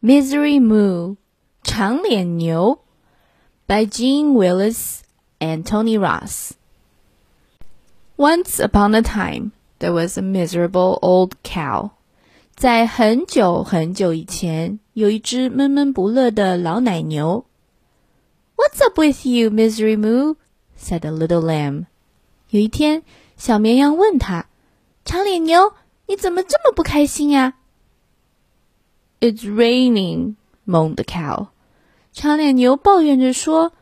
Misery Moo, 长脸牛 by Jeanne Willis and Tony Ross. Once upon a time, there was a miserable old cow. 在很久很久以前，有一只闷闷不乐的老奶牛。What's up with you, Misery Moo? said a little lamb. 有一天，小绵羊问他：“长脸牛，你怎么这么不开心呀、啊？” It's raining, moaned the cow. 长脸牛抱怨着说：“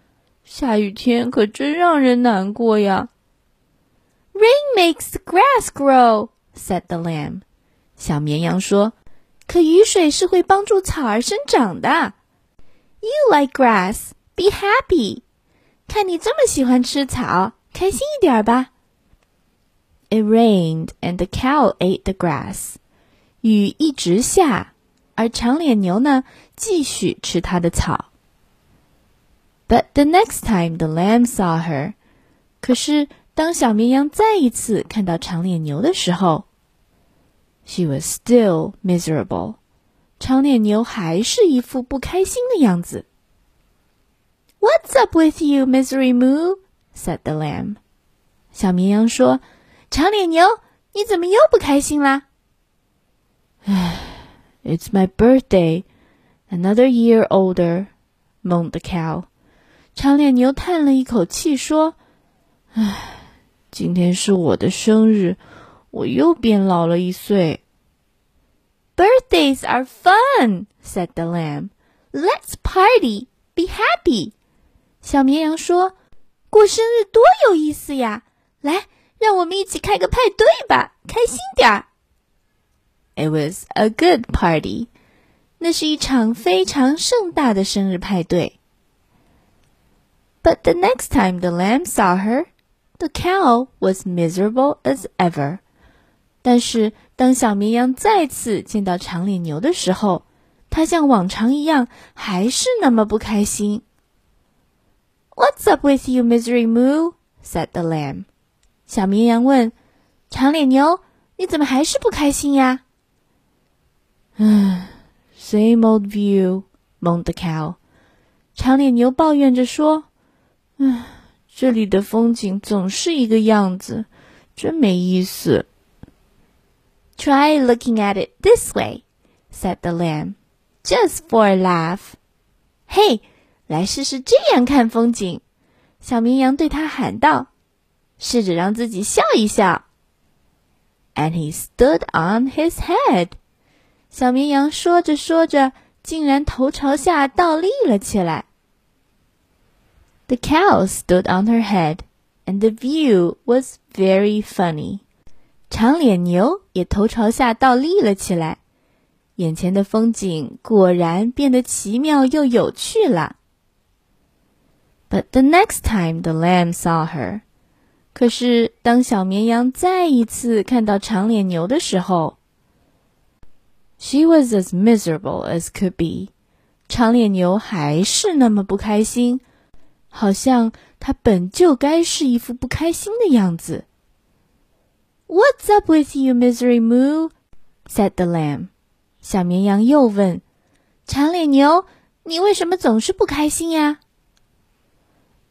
下雨天可真让人难过呀。” Rain makes the grass grow, said the lamb. 小绵羊说：“可雨水是会帮助草儿生长的。” You like grass, be happy. 看你这么喜欢吃草，开心一点吧。It rained, and the cow ate the grass. 雨一直下。 而长脸牛呢，继续吃它的草。But the next time the lamb saw her，可是当小绵羊再一次看到长脸牛的时候，she was still miserable。长脸牛还是一副不开心的样子。What's up with you, Misery Moo? said the lamb。小绵羊说：“长脸牛，你怎么又不开心啦？”唉。 It's my birthday, another year older," moaned the cow. 长脸牛叹了一口气说：“唉，今天是我的生日，我又变老了一岁。” Birthdays are fun," said the lamb. "Let's party, be happy." 小绵羊说：“过生日多有意思呀！来，让我们一起开个派对吧，开心点儿。” It was a good party. 那是一场非常盛大的生日派对。But the next time the lamb saw her, the cow was miserable as ever. 但是当小绵羊再次见到长脸牛的时候，它像往常一样还是那么不开心。What's up with you, Misery Moo? said the lamb. 小绵羊问：“长脸牛，你怎么还是不开心呀？” Same old view, moaned the cow. 长脸牛抱怨着说：“唉，这里的风景总是一个样子，真没意思。” Try looking at it this way, said the lamb, just for a laugh. 嘿，来试试这样看风景。小绵羊对他喊道：“试着让自己笑一笑。” And he stood on his head. 小绵羊说着说着，竟然头朝下倒立了起来。The cow stood on her head, and the view was very funny. 长脸牛也头朝下倒立了起来，眼前的风景果然变得奇妙又有趣了。But the next time the lamb saw her，可是当小绵羊再一次看到长脸牛的时候 ，She was as miserable as could be。长脸牛还是那么不开心，好像它本就该是一副不开心的样子。What's up with you, Misery Moo? said the lamb. 小绵羊又问：“长脸牛，你为什么总是不开心呀？”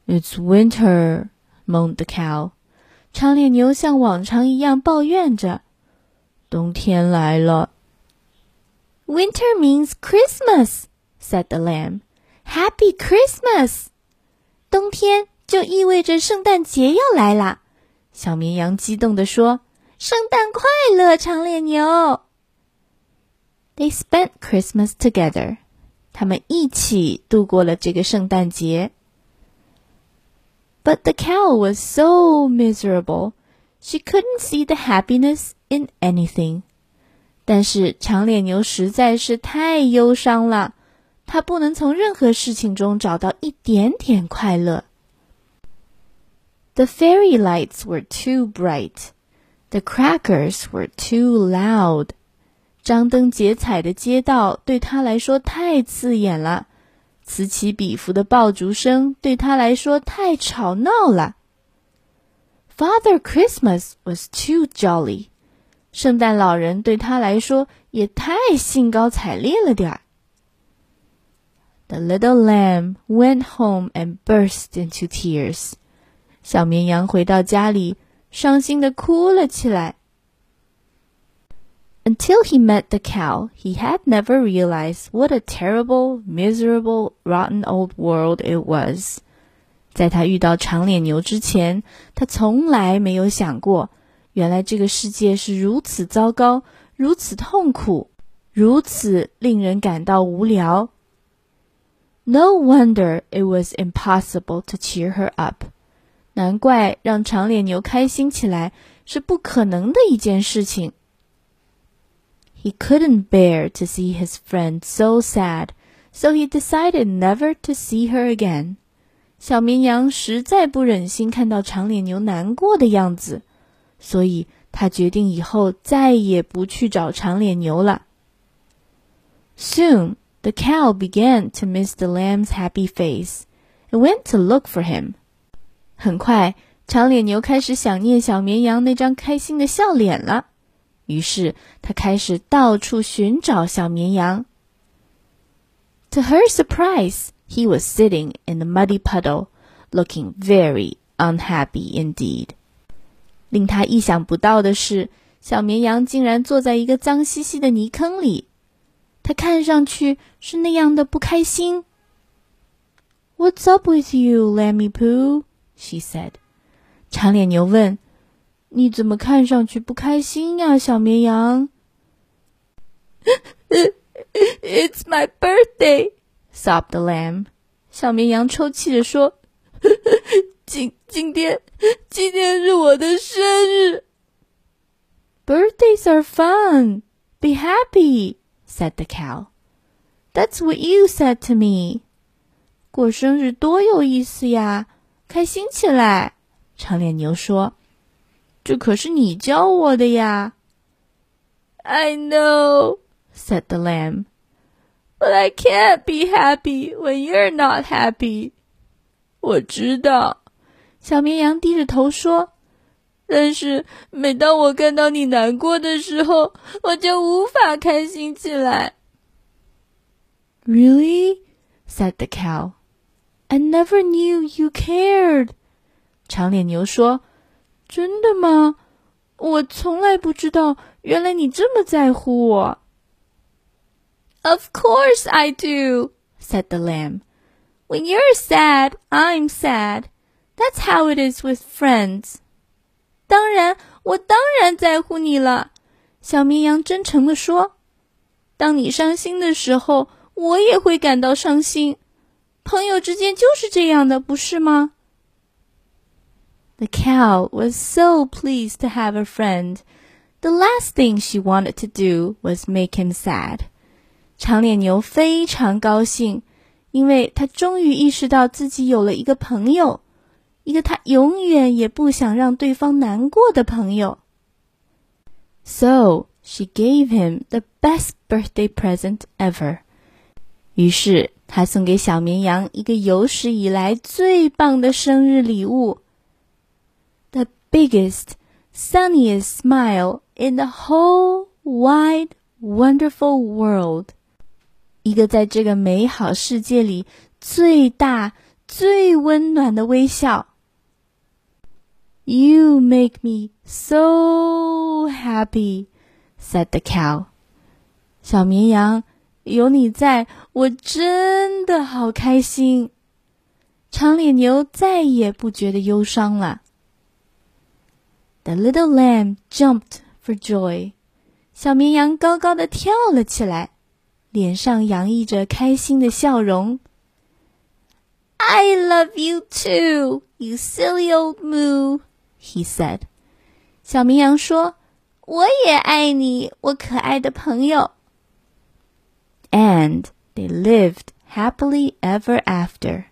It's winter, moaned the cow. 长脸牛像往常一样抱怨着：“冬天来了。” Winter means Christmas," said the lamb. "Happy Christmas!" 冬天就意味着圣诞节要来啦。小绵羊激动地说：“圣诞快乐，长脸牛！” They spent Christmas together. 他们一起度过了这个圣诞节。But the cow was so miserable. She couldn't see the happiness in anything. 但是长脸牛实在是太忧伤了，它不能从任何事情中找到一点点快乐。The fairy lights were too bright, the crackers were too loud。张灯结彩的街道对他来说太刺眼了，此起彼伏的爆竹声对他来说太吵闹了。Father Christmas was too jolly。圣诞老人对他来说也太兴高采烈了点儿。 The little lamb went home and burst into tears. 小绵羊回到家里，伤心的哭了起来。Until he met the cow, he had never realized what a terrible, miserable, rotten old world it was. 在他遇到长脸牛之前，他从来没有想过， 原来这个世界是如此糟糕，如此痛苦，如此令人感到无聊。No wonder it was impossible to cheer her up. 难怪让长脸牛开心起来是不可能的一件事情。he couldn't bear to see his friend so sad, so he decided never to see her again. 小绵羊实在不忍心看到长脸牛难过的样子， 所以他决定以后再也不去找长脸牛了。Soon the cow began to miss the lamb's happy face and went to look for him. 很快，长脸牛开始想念小绵羊那张开心的笑脸了。于是他开始到处寻找小绵羊。To her surprise, he was sitting in the muddy puddle, looking very unhappy indeed. 令他意想不到的是，小绵羊竟然坐在一个脏兮兮的泥坑里，他看上去是那样的不开心。What's up with you, Lammy Poo? she said. 长脸牛问。你怎么看上去不开心呀，小绵羊？It's my birthday, sobbed the lamb. 小绵羊抽泣着说：“ 今今天今天是我的。” Birthdays are fun. Be happy, said the cow. That's what you said to me. 过生日多有意思呀，开心起来。长脸牛说。这可是你教我的呀。I know, said the lamb, but I can't be happy when you're not happy. 我知道，小绵羊低着头说。 ：“但是每当我看到你难过的时候，我就无法开心起来。Really? said the cow. I never knew you cared. 长脸牛说。真的吗？我从来不知道，原来你这么在乎我。Of course I do, said the lamb. When you're sad, I'm sad. That's how it is with friends. 当然，我当然在乎你了。小绵羊真诚地说：“当你伤心的时候，我也会感到伤心。朋友之间就是这样的，不是吗？” The cow was so pleased to have a friend. The last thing she wanted to do was make him sad. 长脸牛非常高兴，因为他终于意识到自己有了一个朋友，一个他永远也不想让对方难过的朋友。So she gave him the best birthday present ever. 于是她送给小绵羊一个有史以来最棒的生日礼物。biggest, sunniest smile in the whole wide, wonderful world. 一个在这个美好世界里最大、最温暖的微笑。 You make me so happy, said the cow. 小绵羊，有你在，我真的好开心。长脸牛再也不觉得忧伤了。The little lamb jumped for joy. 小绵羊高高的跳了起来，脸上洋溢着开心的笑容。I love you too, you silly old moo, he said. 小绵羊说：“我也爱你，我可爱的朋友。” And they lived happily ever after.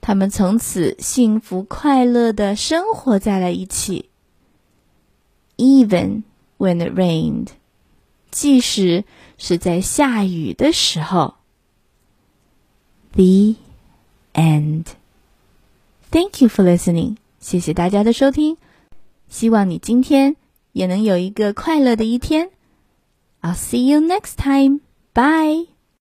他们从此幸福快乐的生活在了一起。even when it rained，即使是在下雨的时候。The end. Thank you for listening. 谢谢大家的收听，希望你今天也能有一个快乐的一天。I'll see you next time. Bye.